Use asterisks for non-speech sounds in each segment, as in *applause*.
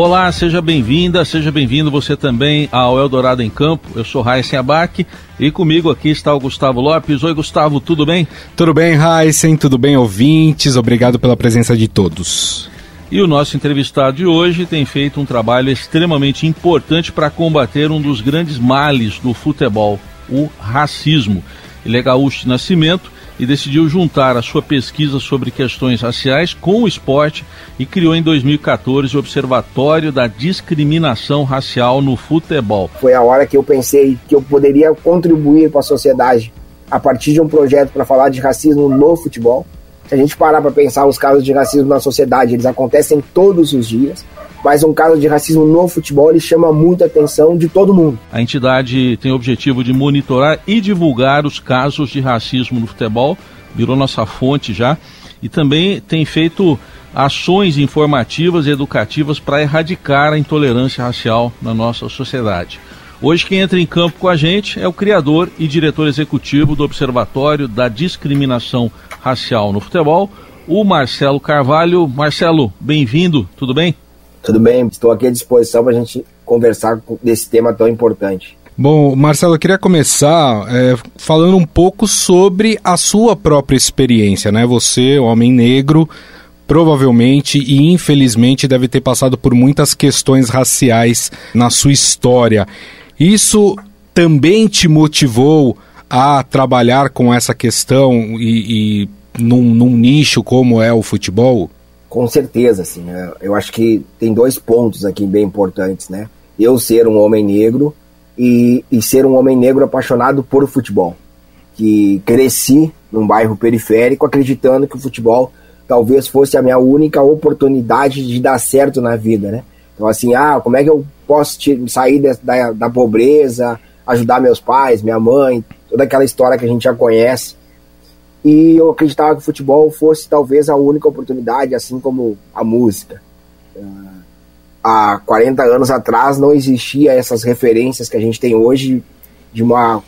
Olá, seja bem-vinda, seja bem-vindo você também ao Eldorado em Campo. Eu sou Raíssen Abac e comigo aqui está o Gustavo Lopes. Oi, Gustavo, tudo bem? Tudo bem, Raíssen, tudo bem, ouvintes? Obrigado pela presença de todos. E o nosso entrevistado de hoje tem feito um trabalho extremamente importante para combater um dos grandes males do futebol, o racismo. Ele é gaúcho de nascimento e decidiu juntar a sua pesquisa sobre questões raciais com o esporte e criou em 2014 o Observatório da Discriminação Racial no Futebol. Foi a hora que eu pensei que eu poderia contribuir para a sociedade a partir de um projeto para falar de racismo no futebol. Se a gente parar para pensar os casos de racismo na sociedade, eles acontecem todos os dias mas um caso de racismo no futebol ele chama muita atenção de todo mundo. A entidade tem o objetivo de monitorar e divulgar os casos de racismo no futebol, virou nossa fonte já, e também tem feito ações informativas e educativas para erradicar a intolerância racial na nossa sociedade. Hoje quem entra em campo com a gente é o criador e diretor executivo do Observatório da Discriminação Racial no Futebol, o Marcelo Carvalho. Marcelo, bem-vindo, tudo bem? Tudo bem, estou aqui à disposição para a gente conversar desse tema tão importante. Bom, Marcelo, eu queria começar é, falando um pouco sobre a sua própria experiência, né? Você, homem negro, provavelmente e infelizmente deve ter passado por muitas questões raciais na sua história. Isso também te motivou a trabalhar com essa questão e, e num, num nicho como é o futebol? Com certeza, assim. Né? Eu acho que tem dois pontos aqui bem importantes, né? Eu ser um homem negro e, e ser um homem negro apaixonado por futebol. Que cresci num bairro periférico acreditando que o futebol talvez fosse a minha única oportunidade de dar certo na vida, né? Então, assim, ah, como é que eu posso sair da, da pobreza, ajudar meus pais, minha mãe, toda aquela história que a gente já conhece. E eu acreditava que o futebol fosse talvez a única oportunidade, assim como a música. Uh, há 40 anos atrás não existia essas referências que a gente tem hoje de uma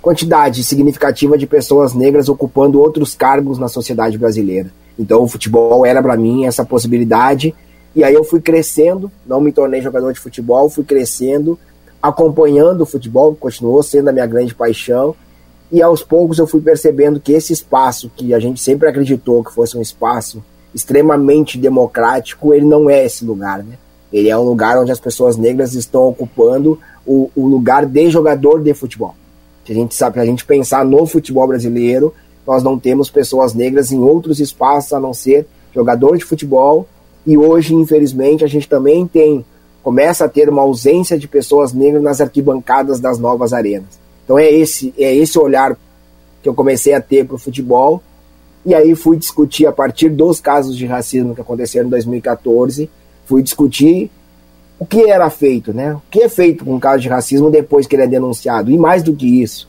quantidade significativa de pessoas negras ocupando outros cargos na sociedade brasileira. Então o futebol era para mim essa possibilidade e aí eu fui crescendo, não me tornei jogador de futebol, fui crescendo, acompanhando o futebol, continuou sendo a minha grande paixão e aos poucos eu fui percebendo que esse espaço que a gente sempre acreditou que fosse um espaço extremamente democrático, ele não é esse lugar, né? Ele é um lugar onde as pessoas negras estão ocupando o, o lugar de jogador de futebol. Se a gente sabe, a gente pensar no futebol brasileiro, nós não temos pessoas negras em outros espaços a não ser jogador de futebol. E hoje, infelizmente, a gente também tem começa a ter uma ausência de pessoas negras nas arquibancadas das novas arenas. Então é esse, é esse olhar que eu comecei a ter para o futebol. E aí fui discutir a partir dos casos de racismo que aconteceram em 2014, fui discutir o que era feito, né? O que é feito com um caso de racismo depois que ele é denunciado. E mais do que isso,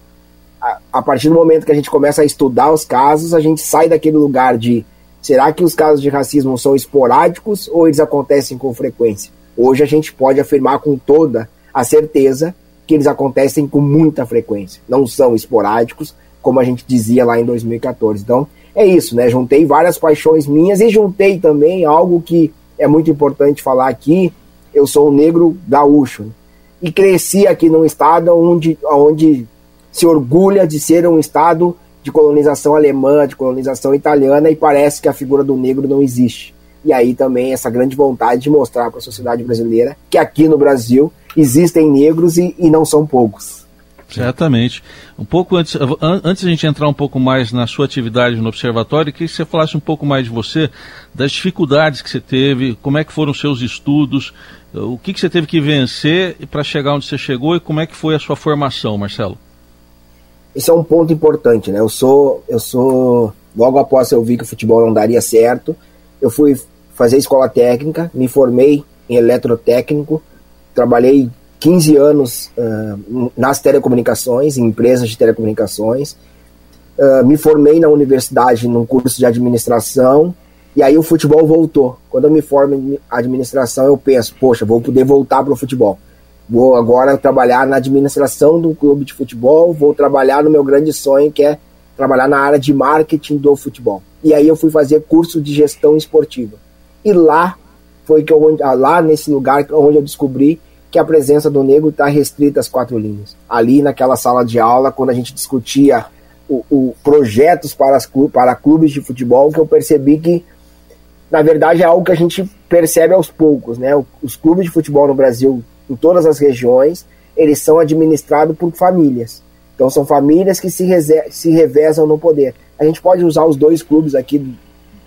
a, a partir do momento que a gente começa a estudar os casos, a gente sai daquele lugar de será que os casos de racismo são esporádicos ou eles acontecem com frequência? Hoje a gente pode afirmar com toda a certeza que eles acontecem com muita frequência, não são esporádicos, como a gente dizia lá em 2014. Então, é isso, né? Juntei várias paixões minhas e juntei também algo que é muito importante falar aqui. Eu sou um negro gaúcho né? e cresci aqui num estado onde, onde se orgulha de ser um estado de colonização alemã, de colonização italiana e parece que a figura do negro não existe. E aí também essa grande vontade de mostrar para a sociedade brasileira que aqui no Brasil existem negros e, e não são poucos. Certamente. Um pouco antes, antes de a gente entrar um pouco mais na sua atividade no observatório, queria que você falasse um pouco mais de você, das dificuldades que você teve, como é que foram os seus estudos, o que, que você teve que vencer para chegar onde você chegou e como é que foi a sua formação, Marcelo. Esse é um ponto importante, né? Eu sou, eu sou, logo após eu vi que o futebol não daria certo, eu fui fazer escola técnica, me formei em eletrotécnico, trabalhei 15 anos uh, nas telecomunicações, em empresas de telecomunicações. Uh, me formei na universidade num curso de administração E aí o futebol voltou. Quando eu me formo em administração, eu penso, poxa, vou poder voltar para o futebol. Vou agora trabalhar na administração do clube de futebol, vou trabalhar no meu grande sonho, que é trabalhar na área de marketing do futebol. E aí eu fui fazer curso de gestão esportiva. E lá foi que eu, lá nesse lugar onde eu descobri que a presença do negro está restrita às quatro linhas. Ali naquela sala de aula, quando a gente discutia o, o projetos para, as, para clubes de futebol, que eu percebi que, na verdade, é algo que a gente percebe aos poucos. Né? Os clubes de futebol no Brasil, em todas as regiões, eles são administrados por famílias. Então são famílias que se, se revezam no poder. A gente pode usar os dois clubes aqui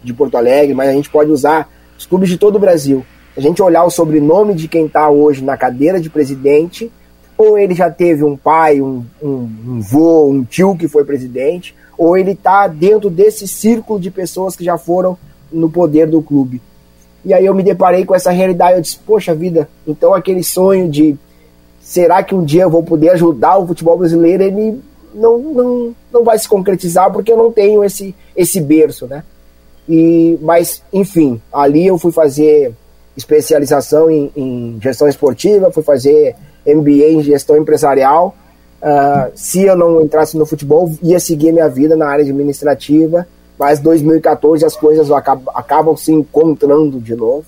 de Porto Alegre, mas a gente pode usar os clubes de todo o Brasil a gente olhar o sobrenome de quem está hoje na cadeira de presidente, ou ele já teve um pai, um, um, um vô, um tio que foi presidente, ou ele está dentro desse círculo de pessoas que já foram no poder do clube. E aí eu me deparei com essa realidade, eu disse, poxa vida, então aquele sonho de será que um dia eu vou poder ajudar o futebol brasileiro, ele não, não, não vai se concretizar porque eu não tenho esse, esse berço, né? E, mas, enfim, ali eu fui fazer especialização em, em gestão esportiva, fui fazer MBA em gestão empresarial. Uh, se eu não entrasse no futebol, ia seguir minha vida na área administrativa, mas 2014 as coisas acabam, acabam se encontrando de novo.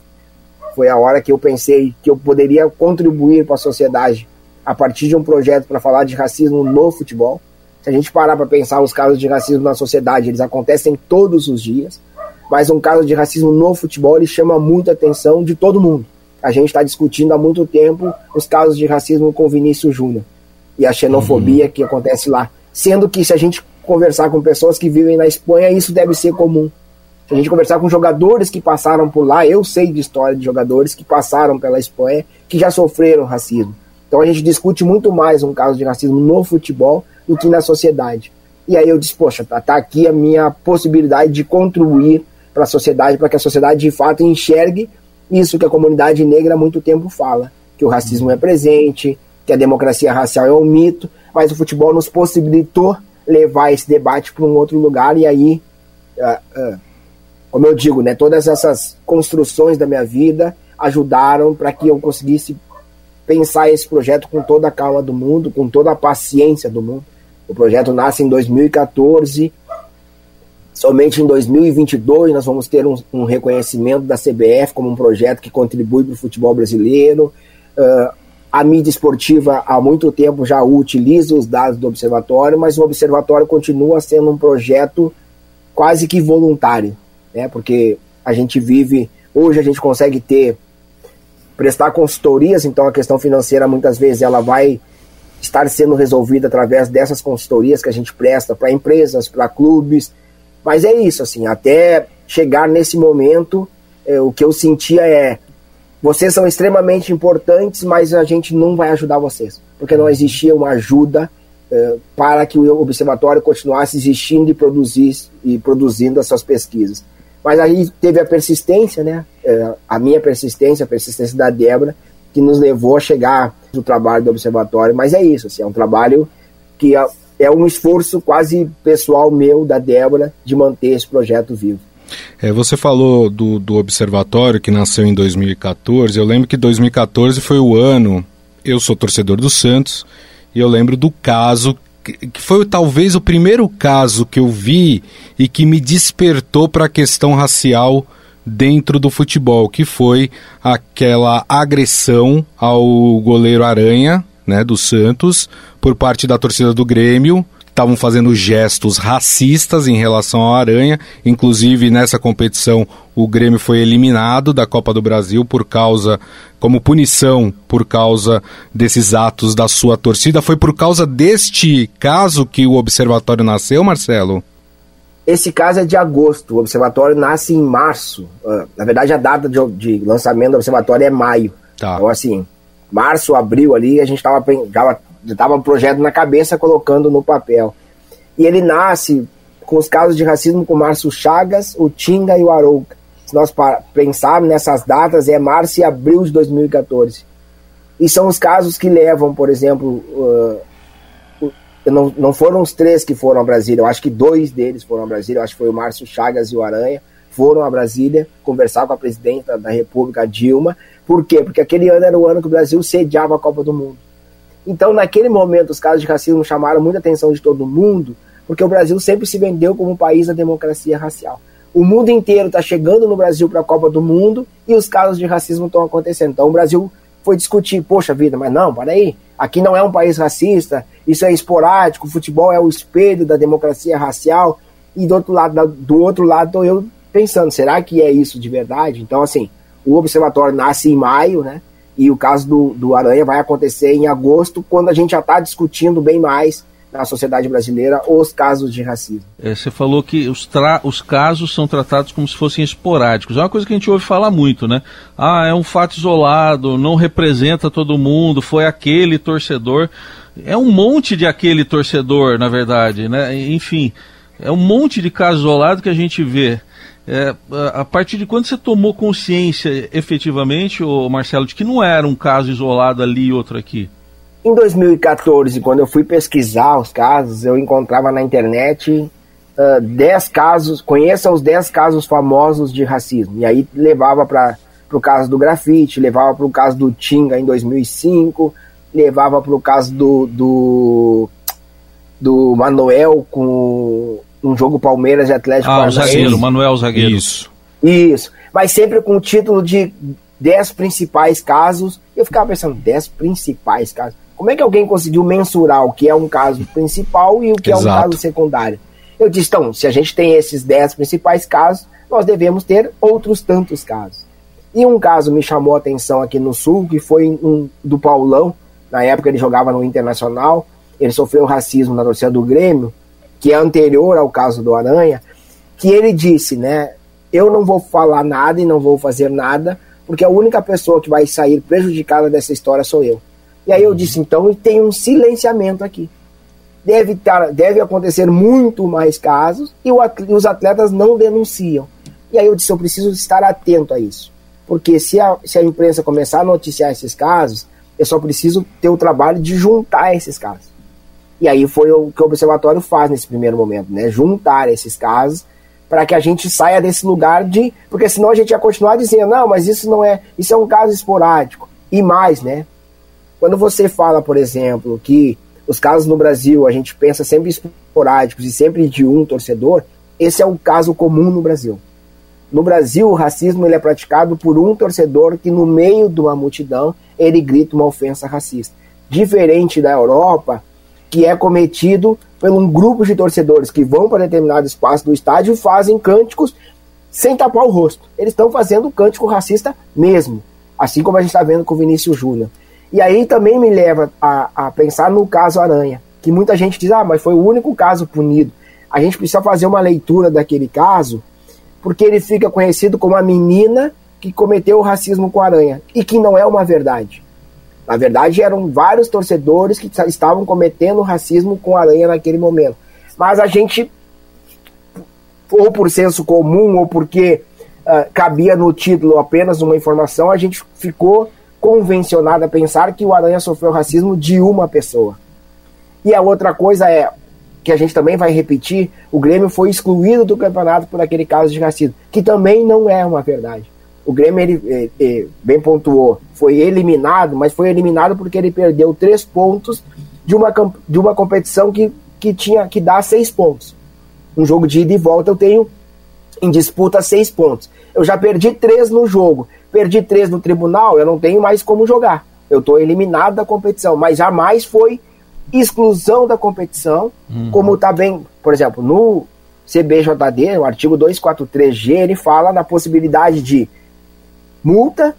Foi a hora que eu pensei que eu poderia contribuir para a sociedade a partir de um projeto para falar de racismo no futebol. Se a gente parar para pensar os casos de racismo na sociedade, eles acontecem todos os dias mas um caso de racismo no futebol ele chama muita atenção de todo mundo. A gente está discutindo há muito tempo os casos de racismo com Vinícius Júnior e a xenofobia uhum. que acontece lá. Sendo que se a gente conversar com pessoas que vivem na Espanha, isso deve ser comum. Se a gente conversar com jogadores que passaram por lá, eu sei de história de jogadores que passaram pela Espanha, que já sofreram racismo. Então a gente discute muito mais um caso de racismo no futebol do que na sociedade. E aí eu disse, poxa, tá, tá aqui a minha possibilidade de contribuir para a sociedade, para que a sociedade de fato enxergue isso que a comunidade negra há muito tempo fala, que o racismo é presente, que a democracia racial é um mito, mas o futebol nos possibilitou levar esse debate para um outro lugar e aí, uh, uh, como eu digo, né, todas essas construções da minha vida ajudaram para que eu conseguisse pensar esse projeto com toda a calma do mundo, com toda a paciência do mundo. O projeto nasce em 2014 Somente em 2022 nós vamos ter um, um reconhecimento da CBF como um projeto que contribui para o futebol brasileiro. Uh, a mídia esportiva há muito tempo já utiliza os dados do observatório, mas o observatório continua sendo um projeto quase que voluntário, né? Porque a gente vive hoje a gente consegue ter prestar consultorias, então a questão financeira muitas vezes ela vai estar sendo resolvida através dessas consultorias que a gente presta para empresas, para clubes, mas é isso, assim, até chegar nesse momento, é, o que eu sentia é: vocês são extremamente importantes, mas a gente não vai ajudar vocês, porque não existia uma ajuda é, para que o observatório continuasse existindo e, produzir, e produzindo as suas pesquisas. Mas aí teve a persistência, né? É, a minha persistência, a persistência da Débora, que nos levou a chegar no trabalho do observatório. Mas é isso, assim, é um trabalho que é um esforço quase pessoal meu, da Débora, de manter esse projeto vivo. É, você falou do, do observatório que nasceu em 2014. Eu lembro que 2014 foi o ano. Eu sou torcedor do Santos e eu lembro do caso que foi talvez o primeiro caso que eu vi e que me despertou para a questão racial dentro do futebol, que foi aquela agressão ao goleiro Aranha né, do Santos por parte da torcida do Grêmio. Estavam fazendo gestos racistas em relação ao Aranha. Inclusive, nessa competição, o Grêmio foi eliminado da Copa do Brasil por causa, como punição, por causa desses atos da sua torcida. Foi por causa deste caso que o observatório nasceu, Marcelo? Esse caso é de agosto. O observatório nasce em março. Uh, na verdade, a data de, de, lançamento do observatório é maio. Tá. Então, assim, março, abril ali, a gente estava já estava um projeto na cabeça colocando no papel. E ele nasce com os casos de racismo com Márcio Chagas, o Tinga e o Arouca. Se nós pensarmos nessas datas, é março e abril de 2014. E são os casos que levam, por exemplo, uh, não, não foram os três que foram a Brasília, eu acho que dois deles foram a Brasília, eu acho que foi o Márcio Chagas e o Aranha, foram a Brasília conversar com a presidenta da República, Dilma. Por quê? Porque aquele ano era o ano que o Brasil sediava a Copa do Mundo. Então, naquele momento, os casos de racismo chamaram muita atenção de todo mundo, porque o Brasil sempre se vendeu como um país da democracia racial. O mundo inteiro está chegando no Brasil para a Copa do Mundo e os casos de racismo estão acontecendo. Então, o Brasil foi discutir, poxa vida, mas não, para aí, aqui não é um país racista, isso é esporádico, o futebol é o espelho da democracia racial, e do outro lado, do outro lado eu pensando, será que é isso de verdade? Então, assim, o observatório nasce em maio, né? E o caso do, do Aranha vai acontecer em agosto, quando a gente já está discutindo bem mais na sociedade brasileira os casos de racismo. É, você falou que os, os casos são tratados como se fossem esporádicos. É uma coisa que a gente ouve falar muito, né? Ah, é um fato isolado, não representa todo mundo, foi aquele torcedor. É um monte de aquele torcedor, na verdade, né? Enfim, é um monte de casos isolados que a gente vê. É, a partir de quando você tomou consciência efetivamente, ô Marcelo, de que não era um caso isolado ali e outro aqui? Em 2014, quando eu fui pesquisar os casos, eu encontrava na internet uh, 10 casos, conheça os 10 casos famosos de racismo. E aí levava para o caso do grafite, levava para o caso do Tinga em 2005, levava para o caso do, do, do Manuel com um jogo Palmeiras e Atlético Ah, o zagueiro, Manuel Zagueiro. Isso. Isso. Mas sempre com o título de 10 principais casos. Eu ficava pensando, 10 principais casos. Como é que alguém conseguiu mensurar o que é um caso principal e o que Exato. é um caso secundário? Eu disse, então, se a gente tem esses 10 principais casos, nós devemos ter outros tantos casos. E um caso me chamou a atenção aqui no Sul, que foi um, do Paulão, na época ele jogava no Internacional, ele sofreu racismo na torcida do Grêmio, que é anterior ao caso do Aranha, que ele disse, né? Eu não vou falar nada e não vou fazer nada, porque a única pessoa que vai sair prejudicada dessa história sou eu. E aí eu disse, então tem um silenciamento aqui. Deve, tar, deve acontecer muito mais casos e, o, e os atletas não denunciam. E aí eu disse, eu preciso estar atento a isso. Porque se a, se a imprensa começar a noticiar esses casos, eu só preciso ter o trabalho de juntar esses casos. E aí foi o que o observatório faz nesse primeiro momento, né? Juntar esses casos para que a gente saia desse lugar de. Porque senão a gente ia continuar dizendo, não, mas isso não é. Isso é um caso esporádico. E mais, né? Quando você fala, por exemplo, que os casos no Brasil a gente pensa sempre esporádicos e sempre de um torcedor, esse é o caso comum no Brasil. No Brasil, o racismo ele é praticado por um torcedor que, no meio de uma multidão, ele grita uma ofensa racista. Diferente da Europa, que é cometido por um grupo de torcedores que vão para determinado espaço do estádio e fazem cânticos sem tapar o rosto. Eles estão fazendo cântico racista mesmo, assim como a gente está vendo com o Vinícius Júnior. E aí também me leva a, a pensar no caso Aranha, que muita gente diz, ah, mas foi o único caso punido. A gente precisa fazer uma leitura daquele caso, porque ele fica conhecido como a menina que cometeu o racismo com a aranha, e que não é uma verdade. Na verdade, eram vários torcedores que estavam cometendo racismo com a Aranha naquele momento. Mas a gente, ou por senso comum, ou porque uh, cabia no título apenas uma informação, a gente ficou convencionado a pensar que o Aranha sofreu racismo de uma pessoa. E a outra coisa é, que a gente também vai repetir, o Grêmio foi excluído do campeonato por aquele caso de racismo, que também não é uma verdade. O Grêmio, ele, ele, ele, bem pontuou, foi eliminado, mas foi eliminado porque ele perdeu três pontos de uma, de uma competição que, que tinha que dar seis pontos. Um jogo de ida e volta eu tenho em disputa seis pontos. Eu já perdi três no jogo, perdi três no tribunal, eu não tenho mais como jogar. Eu estou eliminado da competição, mas jamais foi exclusão da competição, uhum. como está bem, por exemplo, no CBJD, o artigo 243G, ele fala na possibilidade de multa,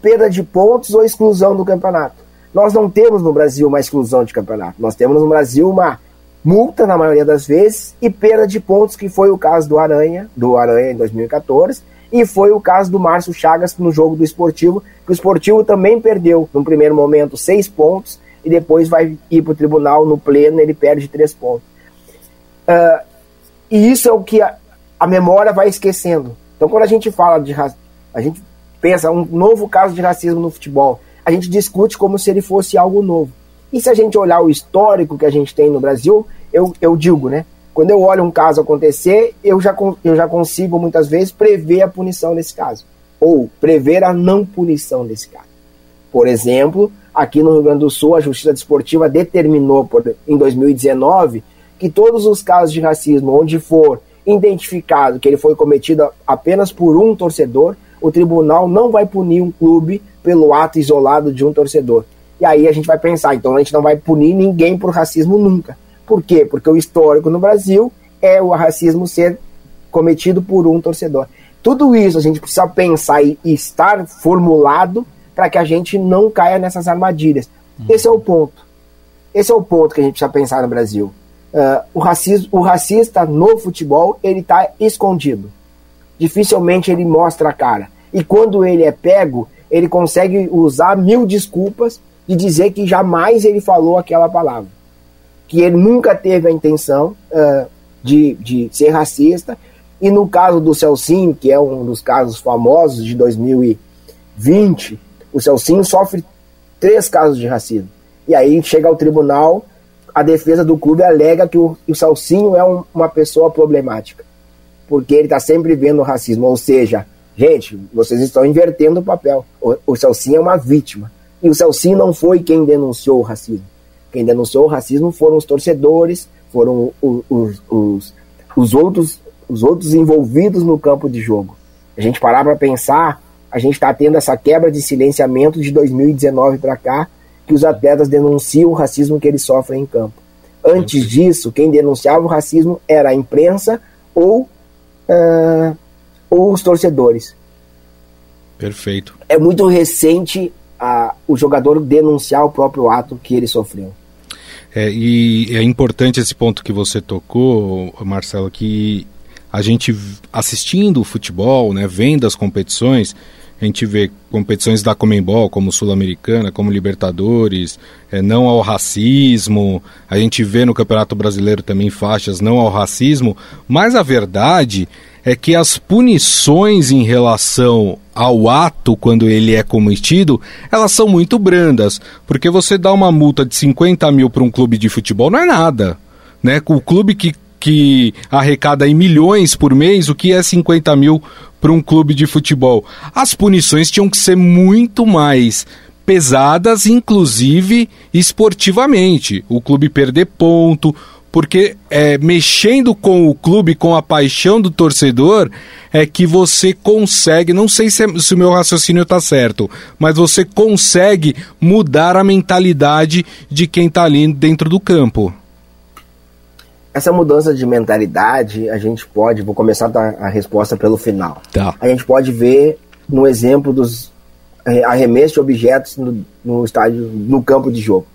perda de pontos ou exclusão do campeonato. Nós não temos no Brasil uma exclusão de campeonato. Nós temos no Brasil uma multa na maioria das vezes e perda de pontos, que foi o caso do Aranha, do Aranha em 2014, e foi o caso do Márcio Chagas no jogo do Esportivo, que o Esportivo também perdeu, no primeiro momento, seis pontos, e depois vai ir para o tribunal no pleno, ele perde três pontos. Uh, e isso é o que a, a memória vai esquecendo. Então, quando a gente fala de a gente pensa um novo caso de racismo no futebol, a gente discute como se ele fosse algo novo. E se a gente olhar o histórico que a gente tem no Brasil, eu, eu digo, né? Quando eu olho um caso acontecer, eu já, eu já consigo muitas vezes prever a punição desse caso, ou prever a não punição desse caso. Por exemplo, aqui no Rio Grande do Sul, a Justiça Desportiva determinou por, em 2019 que todos os casos de racismo onde for identificado que ele foi cometido apenas por um torcedor, o tribunal não vai punir um clube pelo ato isolado de um torcedor. E aí a gente vai pensar, então a gente não vai punir ninguém por racismo nunca. Por quê? Porque o histórico no Brasil é o racismo ser cometido por um torcedor. Tudo isso a gente precisa pensar e estar formulado para que a gente não caia nessas armadilhas. Uhum. Esse é o ponto. Esse é o ponto que a gente precisa pensar no Brasil. Uh, o, racismo, o racista no futebol ele está escondido. Dificilmente ele mostra a cara. E quando ele é pego, ele consegue usar mil desculpas de dizer que jamais ele falou aquela palavra. Que ele nunca teve a intenção uh, de, de ser racista. E no caso do Celcinho, que é um dos casos famosos de 2020, o Celcinho sofre três casos de racismo. E aí chega ao tribunal, a defesa do clube alega que o, o Celcinho é um, uma pessoa problemática. Porque ele está sempre vendo o racismo. Ou seja, gente, vocês estão invertendo o papel. O, o Celcinho é uma vítima. E o Celcinho não foi quem denunciou o racismo. Quem denunciou o racismo foram os torcedores, foram os, os, os, os outros, os outros envolvidos no campo de jogo. A gente parar para pensar, a gente está tendo essa quebra de silenciamento de 2019 para cá, que os atletas denunciam o racismo que eles sofrem em campo. Antes disso, quem denunciava o racismo era a imprensa ou, uh, ou os torcedores. Perfeito. É muito recente a, o jogador denunciar o próprio ato que ele sofreu. É, e é importante esse ponto que você tocou, Marcelo, que a gente assistindo o futebol, né, vendo as competições, a gente vê competições da Comembol, como Sul-Americana, como Libertadores, é, não ao racismo. A gente vê no Campeonato Brasileiro também faixas não ao racismo. Mas a verdade é que as punições em relação ao ato, quando ele é cometido, elas são muito brandas. Porque você dá uma multa de 50 mil para um clube de futebol não é nada. Né? O clube que que arrecada em milhões por mês, o que é 50 mil para um clube de futebol? As punições tinham que ser muito mais pesadas, inclusive esportivamente. O clube perder ponto, porque é, mexendo com o clube, com a paixão do torcedor, é que você consegue, não sei se, é, se o meu raciocínio está certo, mas você consegue mudar a mentalidade de quem está ali dentro do campo. Essa mudança de mentalidade, a gente pode, vou começar a dar a resposta pelo final. Tá. A gente pode ver no exemplo dos arremessos de objetos no, no estádio, no campo de jogo.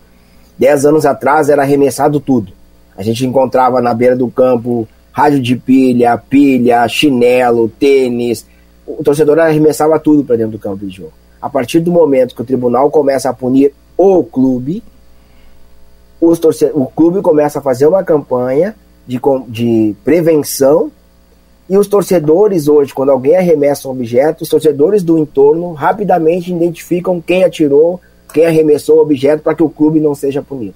Dez anos atrás era arremessado tudo. A gente encontrava na beira do campo rádio de pilha, pilha, chinelo, tênis. O torcedor arremessava tudo para dentro do campo de jogo. A partir do momento que o tribunal começa a punir o clube, os o clube começa a fazer uma campanha de, de prevenção e os torcedores hoje, quando alguém arremessa um objeto, os torcedores do entorno rapidamente identificam quem atirou, quem arremessou o objeto para que o clube não seja punido.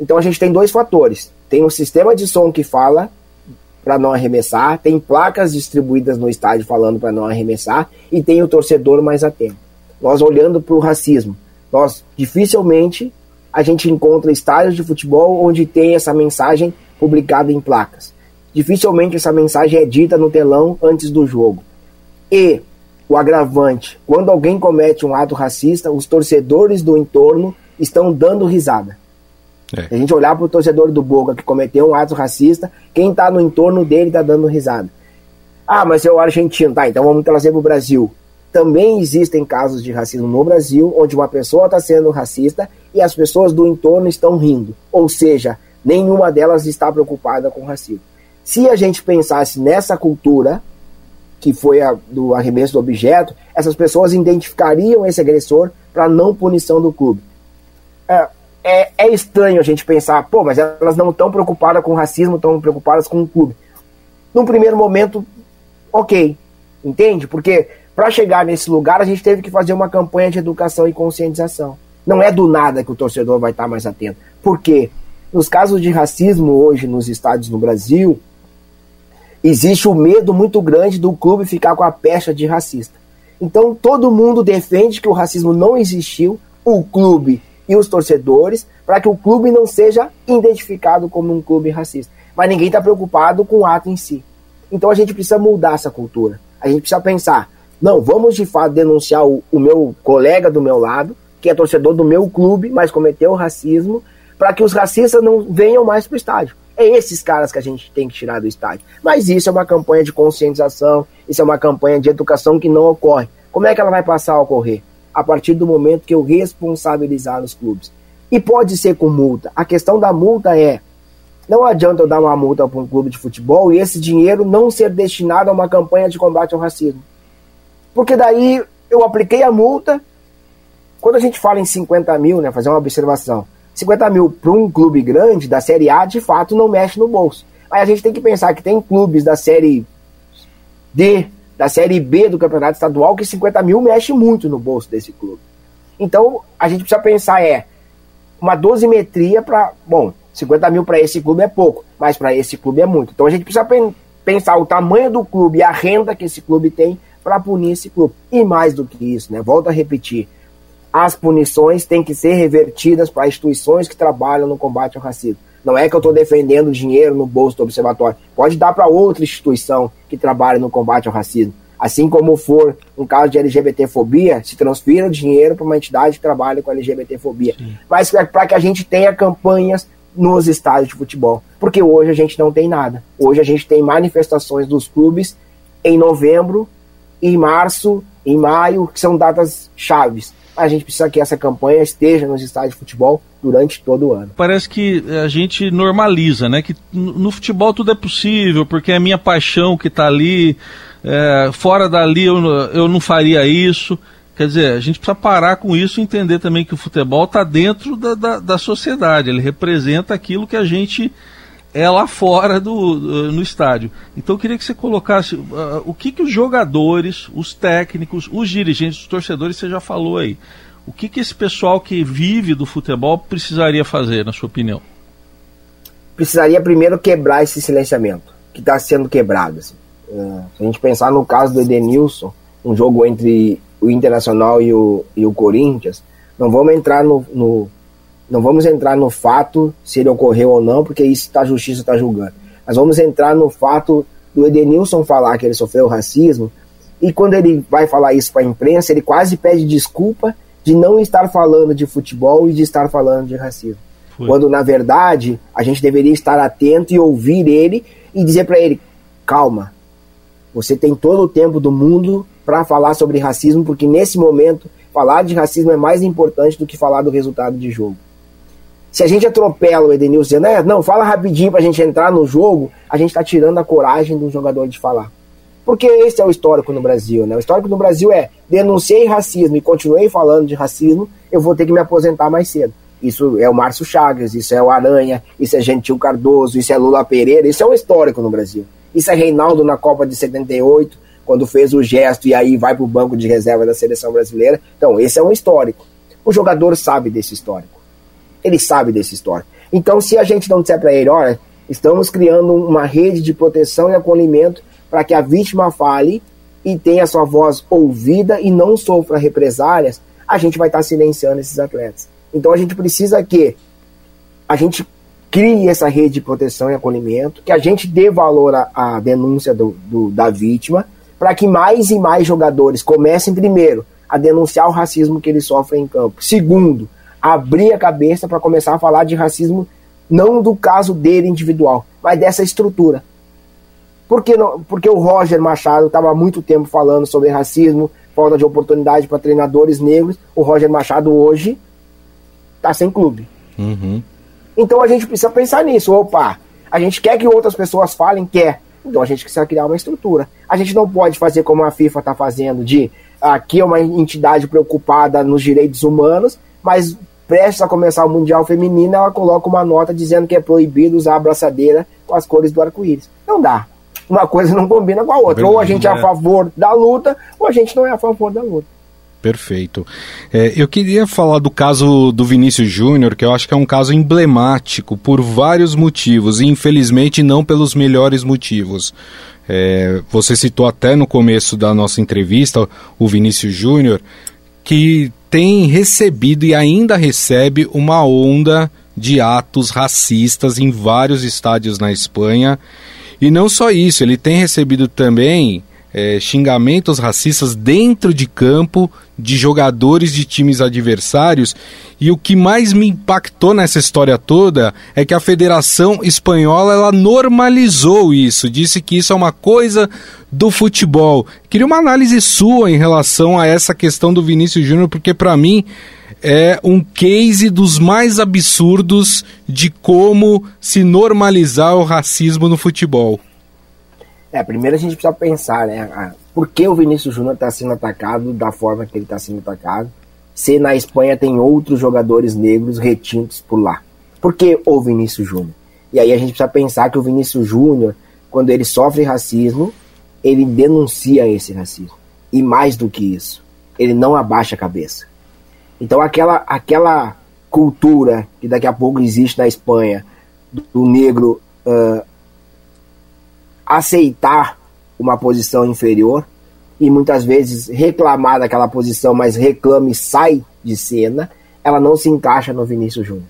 Então a gente tem dois fatores. Tem um sistema de som que fala para não arremessar, tem placas distribuídas no estádio falando para não arremessar e tem o torcedor mais atento. Nós olhando para o racismo, nós dificilmente a gente encontra estádios de futebol onde tem essa mensagem publicada em placas. Dificilmente essa mensagem é dita no telão antes do jogo. E o agravante, quando alguém comete um ato racista, os torcedores do entorno estão dando risada. É. Se a gente olhar para o torcedor do Boca que cometeu um ato racista, quem está no entorno dele está dando risada. Ah, mas é o argentino. Tá, então vamos trazer para o Brasil. Também existem casos de racismo no Brasil, onde uma pessoa está sendo racista e as pessoas do entorno estão rindo. Ou seja, nenhuma delas está preocupada com racismo. Se a gente pensasse nessa cultura, que foi a do arremesso do objeto, essas pessoas identificariam esse agressor para não punição do clube. É, é, é, estranho a gente pensar, pô, mas elas não estão preocupadas com racismo, estão preocupadas com o clube. Num primeiro momento, ok, entende? Porque para chegar nesse lugar a gente teve que fazer uma campanha de educação e conscientização. Não é do nada que o torcedor vai estar mais atento. Por quê? nos casos de racismo hoje nos estádios no Brasil, existe o um medo muito grande do clube ficar com a pecha de racista. Então todo mundo defende que o racismo não existiu, o clube e os torcedores, para que o clube não seja identificado como um clube racista. Mas ninguém está preocupado com o ato em si. Então a gente precisa mudar essa cultura. A gente precisa pensar, não, vamos de fato denunciar o, o meu colega do meu lado, que é torcedor do meu clube, mas cometeu racismo, para que os racistas não venham mais para o estádio. É esses caras que a gente tem que tirar do estádio. Mas isso é uma campanha de conscientização, isso é uma campanha de educação que não ocorre. Como é que ela vai passar a ocorrer? A partir do momento que eu responsabilizar os clubes. E pode ser com multa. A questão da multa é: não adianta eu dar uma multa para um clube de futebol e esse dinheiro não ser destinado a uma campanha de combate ao racismo. Porque daí eu apliquei a multa. Quando a gente fala em 50 mil, né, fazer uma observação, 50 mil para um clube grande da Série A, de fato, não mexe no bolso. Mas a gente tem que pensar que tem clubes da Série D, da Série B do Campeonato Estadual, que 50 mil mexe muito no bolso desse clube. Então, a gente precisa pensar, é, uma dosimetria para. Bom, 50 mil para esse clube é pouco, mas para esse clube é muito. Então a gente precisa pensar o tamanho do clube e a renda que esse clube tem para punir esse clube. E mais do que isso, né? Volto a repetir as punições têm que ser revertidas para instituições que trabalham no combate ao racismo. Não é que eu estou defendendo dinheiro no bolso do observatório. Pode dar para outra instituição que trabalha no combate ao racismo. Assim como for um caso de LGBTfobia, se transfira o dinheiro para uma entidade que trabalha com LGBTfobia. Sim. Mas é para que a gente tenha campanhas nos estádios de futebol. Porque hoje a gente não tem nada. Hoje a gente tem manifestações dos clubes em novembro, em março, em maio, que são datas chaves a gente precisa que essa campanha esteja nos estádios de futebol durante todo o ano. Parece que a gente normaliza, né? Que no futebol tudo é possível, porque é a minha paixão que está ali. É, fora dali eu, eu não faria isso. Quer dizer, a gente precisa parar com isso e entender também que o futebol está dentro da, da, da sociedade. Ele representa aquilo que a gente é lá fora do, no estádio. Então eu queria que você colocasse uh, o que, que os jogadores, os técnicos, os dirigentes, os torcedores, você já falou aí. O que, que esse pessoal que vive do futebol precisaria fazer, na sua opinião? Precisaria primeiro quebrar esse silenciamento, que está sendo quebrado. Assim. Uh, se a gente pensar no caso do Edenilson, um jogo entre o Internacional e o, e o Corinthians, não vamos entrar no, no não vamos entrar no fato se ele ocorreu ou não, porque isso tá, a justiça está julgando. Mas vamos entrar no fato do Edenilson falar que ele sofreu racismo. E quando ele vai falar isso para a imprensa, ele quase pede desculpa de não estar falando de futebol e de estar falando de racismo. Foi. Quando na verdade a gente deveria estar atento e ouvir ele e dizer para ele: calma, você tem todo o tempo do mundo para falar sobre racismo, porque nesse momento falar de racismo é mais importante do que falar do resultado de jogo. Se a gente atropela o Edenilson dizendo, é, não, fala rapidinho pra gente entrar no jogo, a gente tá tirando a coragem do jogador de falar. Porque esse é o histórico no Brasil, né? O histórico no Brasil é denunciei racismo e continuei falando de racismo, eu vou ter que me aposentar mais cedo. Isso é o Márcio Chagas, isso é o Aranha, isso é Gentil Cardoso, isso é Lula Pereira, isso é um histórico no Brasil. Isso é Reinaldo na Copa de 78, quando fez o gesto e aí vai para o banco de reserva da seleção brasileira. Então, esse é um histórico. O jogador sabe desse histórico. Ele sabe dessa história. Então, se a gente não disser para ele, olha, estamos criando uma rede de proteção e acolhimento para que a vítima fale e tenha sua voz ouvida e não sofra represálias, a gente vai estar tá silenciando esses atletas. Então, a gente precisa que a gente crie essa rede de proteção e acolhimento, que a gente dê valor à denúncia do, do, da vítima, para que mais e mais jogadores comecem, primeiro, a denunciar o racismo que eles sofrem em campo. Segundo, abrir a cabeça para começar a falar de racismo, não do caso dele individual, mas dessa estrutura. Porque, não, porque o Roger Machado estava há muito tempo falando sobre racismo, falta de oportunidade para treinadores negros. O Roger Machado hoje está sem clube. Uhum. Então a gente precisa pensar nisso. Opa, a gente quer que outras pessoas falem, quer. Então a gente precisa criar uma estrutura. A gente não pode fazer como a FIFA está fazendo, de aqui é uma entidade preocupada nos direitos humanos, mas prestes a começar o Mundial Feminino, ela coloca uma nota dizendo que é proibido usar a abraçadeira com as cores do arco-íris. Não dá. Uma coisa não combina com a outra. Ou a gente é a favor da luta, ou a gente não é a favor da luta. Perfeito. É, eu queria falar do caso do Vinícius Júnior, que eu acho que é um caso emblemático por vários motivos, e infelizmente não pelos melhores motivos. É, você citou até no começo da nossa entrevista o Vinícius Júnior, que tem recebido e ainda recebe uma onda de atos racistas em vários estádios na Espanha. E não só isso, ele tem recebido também é, xingamentos racistas dentro de campo de jogadores de times adversários. E o que mais me impactou nessa história toda é que a Federação Espanhola ela normalizou isso, disse que isso é uma coisa do futebol. Queria uma análise sua em relação a essa questão do Vinícius Júnior, porque para mim é um case dos mais absurdos de como se normalizar o racismo no futebol. É, primeiro a gente precisa pensar, né? Por que o Vinícius Júnior está sendo atacado da forma que ele está sendo atacado? Se na Espanha tem outros jogadores negros retintos por lá. Por que o Vinícius Júnior? E aí a gente precisa pensar que o Vinícius Júnior, quando ele sofre racismo, ele denuncia esse racismo. E mais do que isso, ele não abaixa a cabeça. Então aquela, aquela cultura que daqui a pouco existe na Espanha, do, negro uh, aceitar uma posição inferior e muitas vezes reclamar daquela posição, mas reclama e sai de cena, ela não se encaixa no Vinícius Júnior.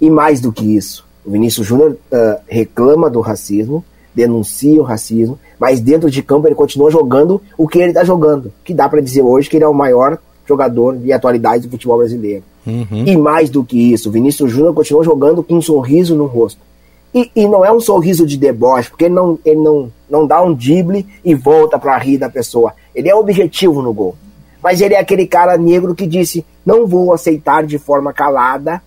E mais do que isso, o Vinícius Júnior uh, reclama do racismo, denuncia o racismo, mas dentro de campo ele continua jogando o que ele está jogando, que dá para dizer hoje que ele é o maior jogador de atualidade do futebol brasileiro. Uhum. E mais do que isso, o Vinícius Júnior continua jogando com um sorriso no rosto. E, e, não é um sorriso de deboche, porque ele não, ele não, não dá um drible e volta para rir da pessoa. Ele é objetivo no gol. Mas ele é aquele cara negro que disse: não vou aceitar de forma calada,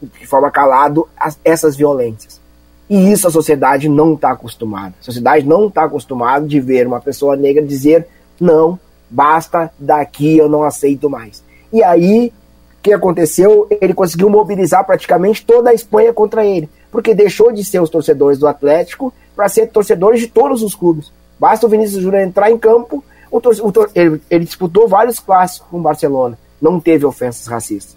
de forma calado, as, essas violências. E isso a sociedade não está acostumada. A sociedade não está acostumada de ver uma pessoa negra dizer: não, basta, daqui eu não aceito mais. E aí, o que aconteceu? Ele conseguiu mobilizar praticamente toda a Espanha contra ele porque deixou de ser os torcedores do Atlético para ser torcedores de todos os clubes. Basta o Vinícius Júnior entrar em campo, o tor o tor ele, ele, disputou vários clássicos com o Barcelona, não teve ofensas racistas.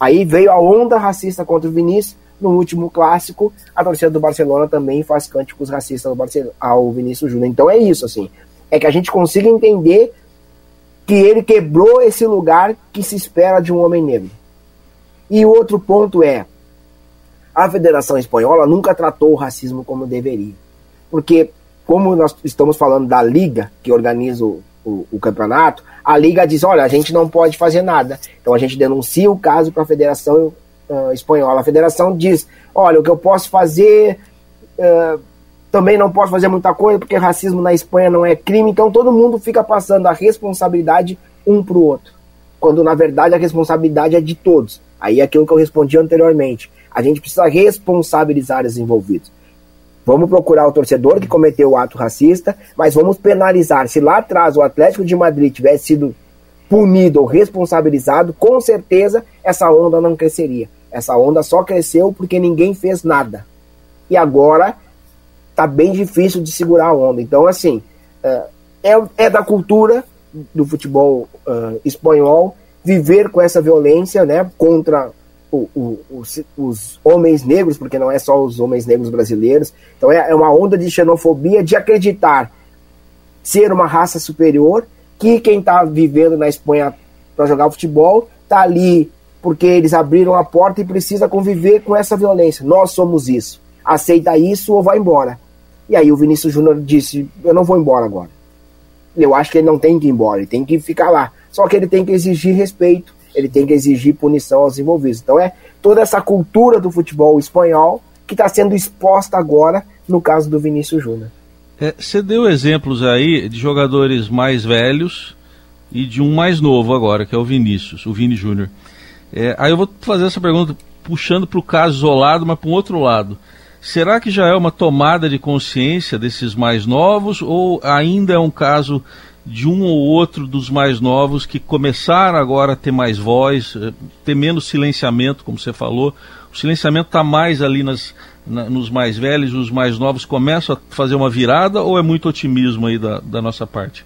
Aí veio a onda racista contra o Vinícius, no último clássico, a torcida do Barcelona também faz cânticos racistas ao, ao Vinícius Júnior. Então é isso, assim. É que a gente consiga entender que ele quebrou esse lugar que se espera de um homem negro. E o outro ponto é, a Federação Espanhola nunca tratou o racismo como deveria. Porque, como nós estamos falando da Liga, que organiza o, o, o campeonato, a Liga diz: olha, a gente não pode fazer nada. Então a gente denuncia o caso para a Federação uh, Espanhola. A Federação diz: olha, o que eu posso fazer. Uh, também não posso fazer muita coisa porque racismo na Espanha não é crime, então todo mundo fica passando a responsabilidade um para o outro, quando na verdade a responsabilidade é de todos. Aí é aquilo que eu respondi anteriormente. A gente precisa responsabilizar os envolvidos. Vamos procurar o torcedor que cometeu o ato racista, mas vamos penalizar. Se lá atrás o Atlético de Madrid tivesse sido punido ou responsabilizado, com certeza essa onda não cresceria. Essa onda só cresceu porque ninguém fez nada. E agora tá bem difícil de segurar a onda. Então, assim, é, é, é da cultura do futebol uh, espanhol viver com essa violência né, contra o, o, os, os, homens negros, porque não é só os homens negros brasileiros. Então é, é uma onda de xenofobia de acreditar ser uma raça superior, que quem está vivendo na Espanha para jogar futebol está ali porque eles abriram a porta e precisa conviver com essa violência. Nós somos isso. Aceita isso ou vai embora. E aí o Vinícius Júnior disse: Eu não vou embora agora. Eu acho que ele não tem que ir embora, ele tem que ficar lá. Só que ele tem que exigir respeito ele tem que exigir punição aos envolvidos. Então é toda essa cultura do futebol espanhol que está sendo exposta agora no caso do Vinícius Júnior. É, você deu exemplos aí de jogadores mais velhos e de um mais novo agora, que é o Vinícius, o Vini Júnior. É, aí eu vou fazer essa pergunta puxando para o caso isolado, mas para um outro lado. Será que já é uma tomada de consciência desses mais novos ou ainda é um caso de um ou outro dos mais novos que começaram agora a ter mais voz, eh, ter menos silenciamento, como você falou. O silenciamento está mais ali nas, na, nos mais velhos, os mais novos começam a fazer uma virada ou é muito otimismo aí da, da nossa parte?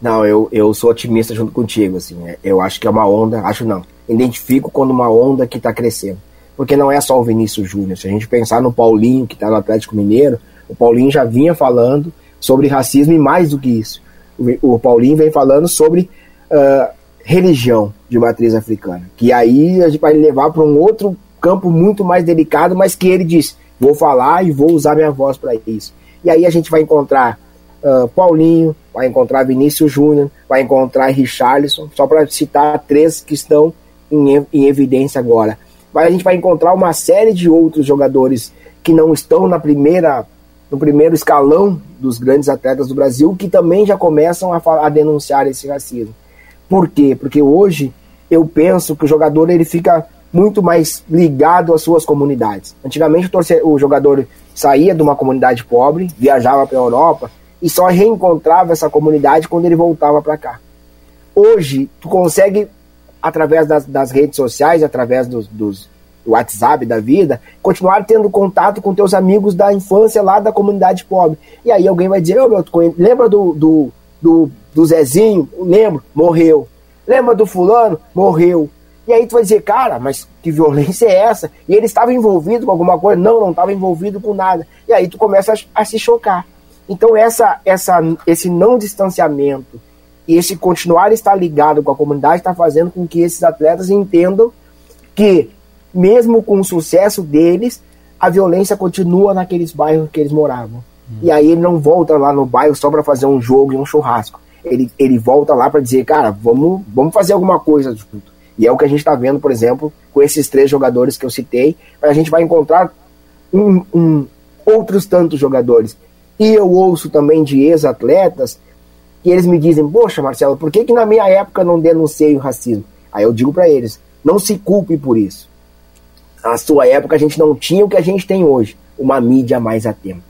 Não, eu, eu sou otimista junto contigo, assim. É, eu acho que é uma onda, acho não. Identifico quando uma onda que está crescendo. Porque não é só o Vinícius Júnior. Se a gente pensar no Paulinho, que está no Atlético Mineiro, o Paulinho já vinha falando sobre racismo e mais do que isso. O, Paulinho vem falando sobre uh, religião de matriz africana. Que aí a gente vai levar para um outro campo muito mais delicado, mas que ele diz: vou falar e vou usar minha voz para isso. E aí a gente vai encontrar uh, Paulinho, vai encontrar Vinícius Júnior, vai encontrar Richarlison, só para citar três que estão em, em evidência agora. Mas a gente vai encontrar uma série de outros jogadores que não estão na primeira no primeiro escalão dos grandes atletas do Brasil que também já começam a, a denunciar esse racismo. Por quê? Porque hoje eu penso que o jogador ele fica muito mais ligado às suas comunidades. Antigamente o, o jogador saía de uma comunidade pobre, viajava para a Europa e só reencontrava essa comunidade quando ele voltava para cá. Hoje, tu consegue, através das, das redes sociais, através dos, dos do WhatsApp da vida, continuar tendo contato com teus amigos da infância lá da comunidade pobre. E aí alguém vai dizer, oh, meu, lembra do, do, do, do Zezinho? Lembro, morreu. Lembra do fulano? Morreu. E aí tu vai dizer, cara, mas que violência é essa? E ele estava envolvido com alguma coisa? Não, não estava envolvido com nada. E aí tu começa a, a se chocar. Então essa, essa, esse não distanciamento e esse continuar estar ligado com a comunidade está fazendo com que esses atletas entendam que, mesmo com o sucesso deles, a violência continua naqueles bairros que eles moravam. Hum. E aí ele não volta lá no bairro só para fazer um jogo e um churrasco. Ele, ele volta lá para dizer, cara, vamos, vamos fazer alguma coisa junto. E é o que a gente está vendo, por exemplo, com esses três jogadores que eu citei, a gente vai encontrar um, um, outros tantos jogadores. E eu ouço também de ex-atletas que eles me dizem: Poxa, Marcelo, por que, que na minha época não denunciei o racismo? Aí eu digo para eles: não se culpe por isso. Na sua época a gente não tinha o que a gente tem hoje, uma mídia mais atenta.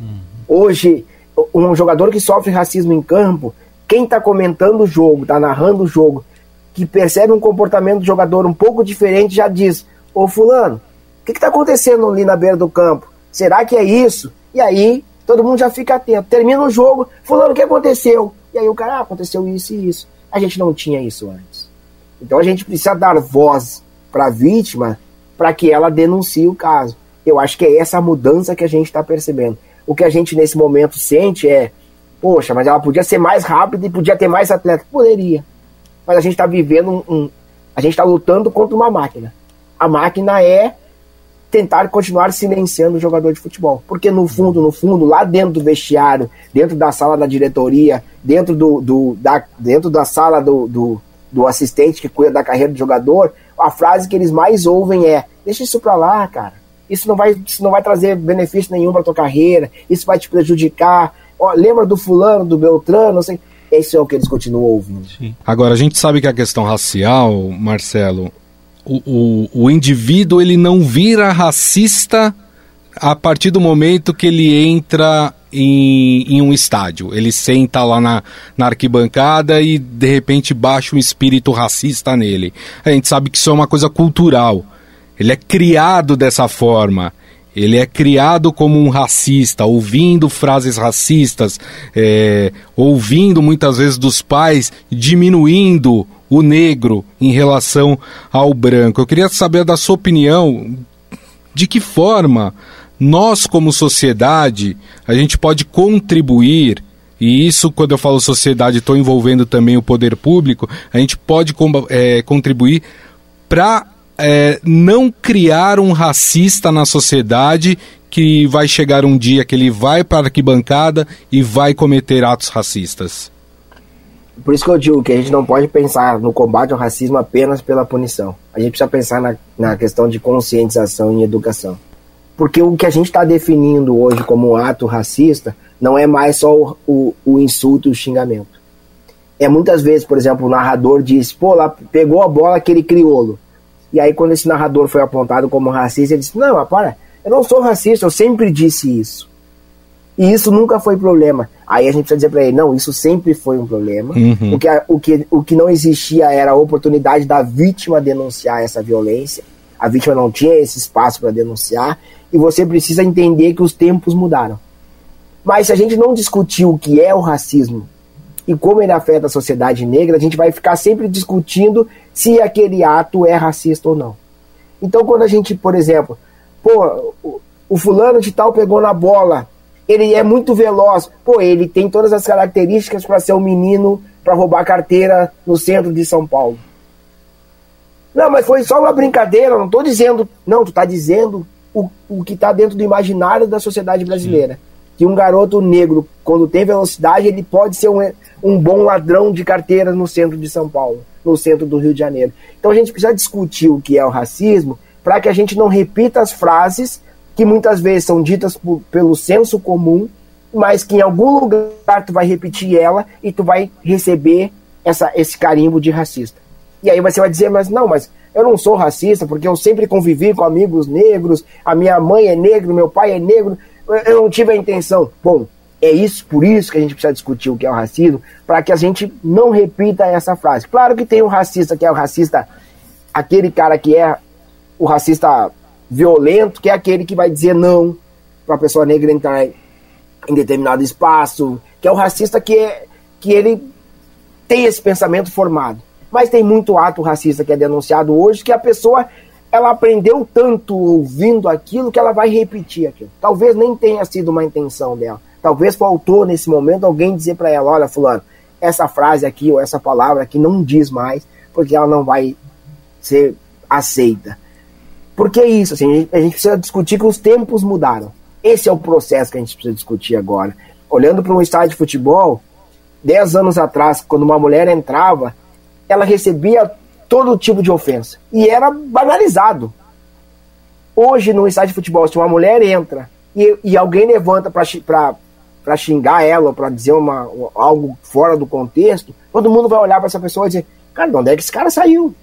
Uhum. Hoje, um jogador que sofre racismo em campo, quem está comentando o jogo, está narrando o jogo, que percebe um comportamento do jogador um pouco diferente, já diz: Ô Fulano, o que está acontecendo ali na beira do campo? Será que é isso? E aí todo mundo já fica atento. Termina o jogo, Fulano, o que aconteceu? E aí o cara, ah, aconteceu isso e isso. A gente não tinha isso antes. Então a gente precisa dar voz para a vítima para que ela denuncie o caso. Eu acho que é essa mudança que a gente está percebendo. O que a gente nesse momento sente é, poxa, mas ela podia ser mais rápida e podia ter mais atleta. Poderia mas a gente está vivendo um, um, A gente está lutando contra uma máquina. A máquina é tentar continuar silenciando o jogador de futebol. Porque no fundo, no fundo, lá dentro do vestiário, dentro da sala da diretoria, dentro, do, do da, dentro da sala do, do, do assistente que cuida da carreira do jogador, a frase que eles mais ouvem é: deixa isso pra lá, cara. Isso não vai, isso não vai trazer benefício nenhum para tua carreira, isso vai te prejudicar. Ó, lembra do fulano, do Beltrano, assim. Esse é o que eles continuam ouvindo. Sim. Agora, a gente sabe que a questão racial, Marcelo, o, o, o indivíduo ele não vira racista a partir do momento que ele entra em, em, um estádio. Ele senta lá na, na, arquibancada e de repente baixa um espírito racista nele. A gente sabe que isso é uma coisa cultural. Ele é criado dessa forma. Ele é criado como um racista, ouvindo frases racistas, é, ouvindo muitas vezes dos pais diminuindo o negro em relação ao branco. Eu queria saber da sua opinião de que forma nós, como sociedade, a gente pode contribuir e isso, quando eu falo sociedade, estou envolvendo também o poder público, a gente pode é, contribuir para é, não criar um racista na sociedade que vai chegar um dia que ele vai para a arquibancada e vai cometer atos racistas. Por isso que eu digo que a gente não pode pensar no combate ao racismo apenas pela punição. A gente precisa pensar na, na questão de conscientização e educação. Porque o que a gente está definindo hoje como um ato racista não é mais só o, o, o insulto e o xingamento. É muitas vezes, por exemplo, o narrador diz, pô, lá pegou a bola aquele criolo. E aí, quando esse narrador foi apontado como racista, ele disse: Não, para, eu não sou racista, eu sempre disse isso. E isso nunca foi problema. Aí a gente precisa dizer para ele: Não, isso sempre foi um problema. Uhum. O, que, o, que, o que não existia era a oportunidade da vítima denunciar essa violência. A vítima não tinha esse espaço para denunciar. E você precisa entender que os tempos mudaram. Mas se a gente não discutir o que é o racismo e como ele afeta a sociedade negra, a gente vai ficar sempre discutindo se aquele ato é racista ou não. Então, quando a gente, por exemplo, pô, o, fulano de tal pegou na bola, ele é muito veloz, pô, ele tem todas as características para ser um menino para roubar carteira no centro de São Paulo. Não, mas foi só uma brincadeira, não estou dizendo. Não, tu está dizendo o, o que está dentro do imaginário da sociedade brasileira. Sim. Que um garoto negro, quando tem velocidade, ele pode ser um, um bom ladrão de carteira no centro de São Paulo, no centro do Rio de Janeiro. Então a gente precisa discutir o que é o racismo para que a gente não repita as frases que muitas vezes são ditas por, pelo senso comum, mas que em algum lugar tu vai repetir ela e tu vai receber essa, esse carimbo de racista. E aí você vai dizer, mas não, mas eu não sou racista porque eu sempre convivi com amigos negros, a minha mãe é negra, meu pai é negro, eu não tive a intenção. Bom, é isso, por isso que a gente precisa discutir o que é o racismo, para que a gente não repita essa frase. Claro que tem um racista que é o racista, aquele cara que é o racista violento, que é aquele que vai dizer não para a pessoa negra entrar em determinado espaço, que é o racista que, é, que ele tem esse pensamento formado. Mas tem muito ato racista que é denunciado hoje que a pessoa ela aprendeu tanto ouvindo aquilo que ela vai repetir aquilo. Talvez nem tenha sido uma intenção dela. Talvez faltou nesse momento alguém dizer para ela, olha fulano, essa frase aqui ou essa palavra aqui não diz mais, porque ela não vai ser aceita. Porque é isso, assim, a gente precisa discutir que os tempos mudaram. Esse é o processo que a gente precisa discutir agora. Olhando para um estádio de futebol, 10 anos atrás, quando uma mulher entrava, ela recebia todo tipo de ofensa. E era banalizado. Hoje, no estádio de futebol, se uma mulher entra e, e alguém levanta para xingar ela, para dizer uma, algo fora do contexto, todo mundo vai olhar para essa pessoa e dizer: Cara, de onde é que esse cara saiu?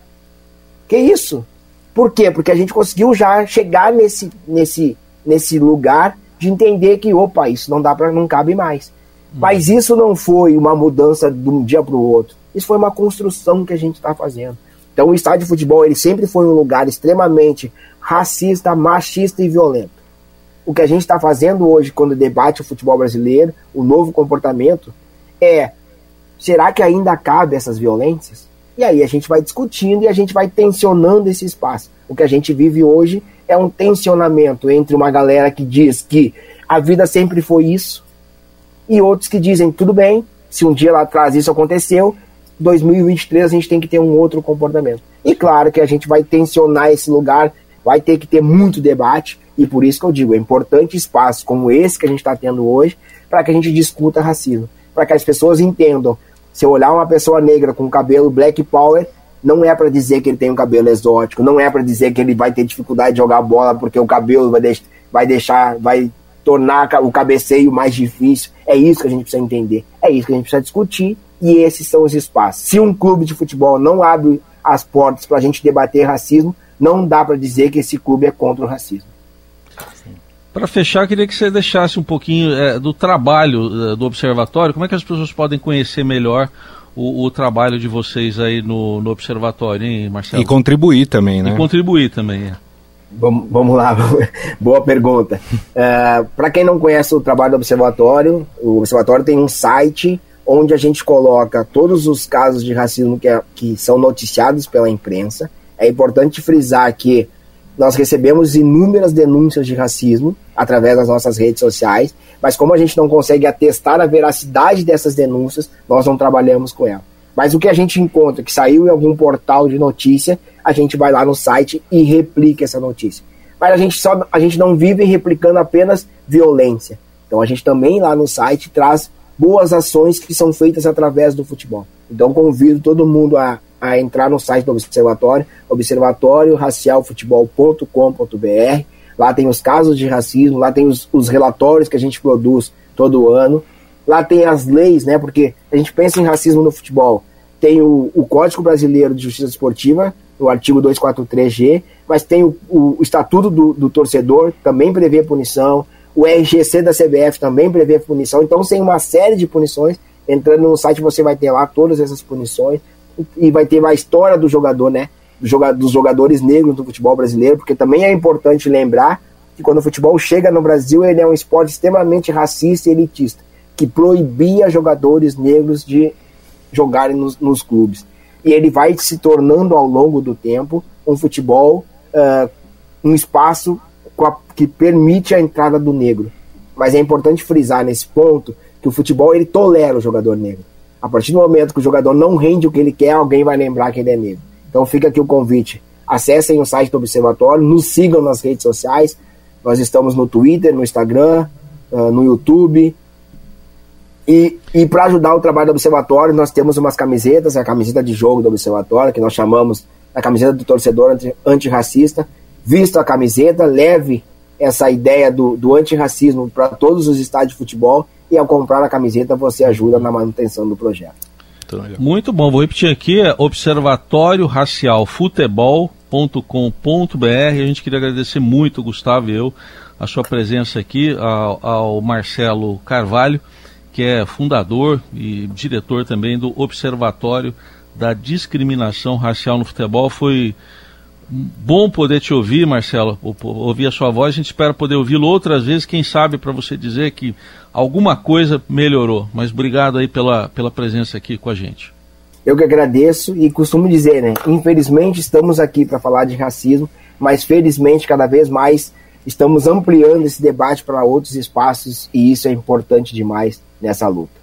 Que isso? Por quê? Porque a gente conseguiu já chegar nesse, nesse, nesse lugar de entender que, opa, isso não dá para não cabe mais. Hum. Mas isso não foi uma mudança de um dia para o outro. Isso foi uma construção que a gente está fazendo. Então o estádio de futebol ele sempre foi um lugar extremamente racista, machista e violento. O que a gente está fazendo hoje quando debate o futebol brasileiro, o novo comportamento, é será que ainda cabe essas violências? E aí a gente vai discutindo e a gente vai tensionando esse espaço. O que a gente vive hoje é um tensionamento entre uma galera que diz que a vida sempre foi isso e outros que dizem tudo bem, se um dia lá atrás isso aconteceu, 2023 a gente tem que ter um outro comportamento. E claro que a gente vai tensionar esse lugar, vai ter que ter muito debate, e por isso que eu digo, é importante espaços como esse que a gente está tendo hoje, para que a gente discuta racismo, para que as pessoas entendam. Se eu olhar uma pessoa negra com cabelo black power, não é para dizer que ele tem um cabelo exótico, não é para dizer que ele vai ter dificuldade de jogar bola porque o cabelo vai, deix vai deixar, vai tornar o cabeceio mais difícil. É isso que a gente precisa entender, é isso que a gente precisa discutir e esses são os espaços. Se um clube de futebol não abre as portas para a gente debater racismo, não dá para dizer que esse clube é contra o racismo. Para fechar, queria que você deixasse um pouquinho é, do trabalho é, do observatório. Como é que as pessoas podem conhecer melhor o, o trabalho de vocês aí no, no, observatório, hein, Marcelo? E contribuir também, né? E contribuir também, é. Vamos, vamos lá, *laughs* boa pergunta. Uh, Para quem não conhece o trabalho do observatório, o observatório tem um site onde a gente coloca todos os casos de racismo que, é, que são noticiados pela imprensa. É importante frisar que nós recebemos inúmeras denúncias de racismo através das nossas redes sociais, mas como a gente não consegue atestar a veracidade dessas denúncias, nós não trabalhamos com ela. Mas o que a gente encontra que saiu em algum portal de notícia, a gente vai lá no site e replica essa notícia. Mas a gente só a gente não vive replicando apenas violência. Então a gente também lá no site traz boas ações que são feitas através do futebol. Então convido todo mundo a, a entrar no site do Observatório, observatórioracialfutebol.com.br. Lá tem os casos de racismo, lá tem os, os relatórios que a gente produz todo ano. Lá tem as leis, né? Porque a gente pensa em racismo no futebol. Tem o, o Código Brasileiro de Justiça Esportiva, o artigo 243G, mas tem o, o Estatuto do, do Torcedor, também prevê punição o RGC da CBF também prevê punição, então tem uma série de punições. Entrando no site você vai ter lá todas essas punições e vai ter a história do jogador, né? Dos jogadores negros do futebol brasileiro, porque também é importante lembrar que quando o futebol chega no Brasil, ele é um esporte extremamente racista e elitista. que proibia jogadores negros de jogarem nos, nos clubes. E ele vai se tornando ao longo do tempo um futebol, uh, um espaço a, que permite a entrada do negro. Mas é importante frisar nesse ponto que o futebol ele tolera o jogador negro. A partir do momento que o jogador não rende o que ele quer, alguém vai lembrar que ele é negro. Então fica aqui o convite. Acessem o site do Observatório, nos sigam nas redes sociais. Nós estamos no Twitter, no Instagram, uh, no YouTube. E, e para ajudar o trabalho do Observatório, nós temos umas camisetas, a camiseta de jogo do Observatório, que nós chamamos a camiseta do torcedor anti, antirracista. Visto a camiseta, leve essa ideia do, do antirracismo para todos os estádios de futebol e ao comprar a camiseta você ajuda na manutenção do projeto. Muito bom, vou repetir aqui, é Observatório Racial Futebol.com.br. A gente queria agradecer muito, Gustavo e eu, a sua presença aqui, ao, ao Marcelo Carvalho, que é fundador e diretor também do Observatório da Discriminação Racial no Futebol. Foi bom poder te ouvir, Marcelo, ouvir a sua voz. A gente espera poder ouvi-lo outras vezes, quem sabe para você dizer que alguma coisa melhorou. Mas obrigado aí pela, pela presença aqui com a gente. Eu que agradeço e costumo dizer, né? Infelizmente estamos aqui para falar de racismo, mas felizmente cada vez mais estamos ampliando esse debate para outros espaços e isso é importante demais nessa luta.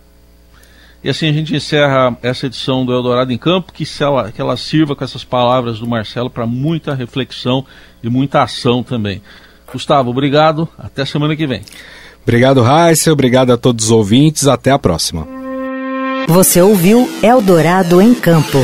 E assim a gente encerra essa edição do Eldorado em Campo, que, ela, que ela sirva com essas palavras do Marcelo para muita reflexão e muita ação também. Gustavo, obrigado. Até semana que vem. Obrigado, Raíssa. Obrigado a todos os ouvintes. Até a próxima. Você ouviu Eldorado em Campo.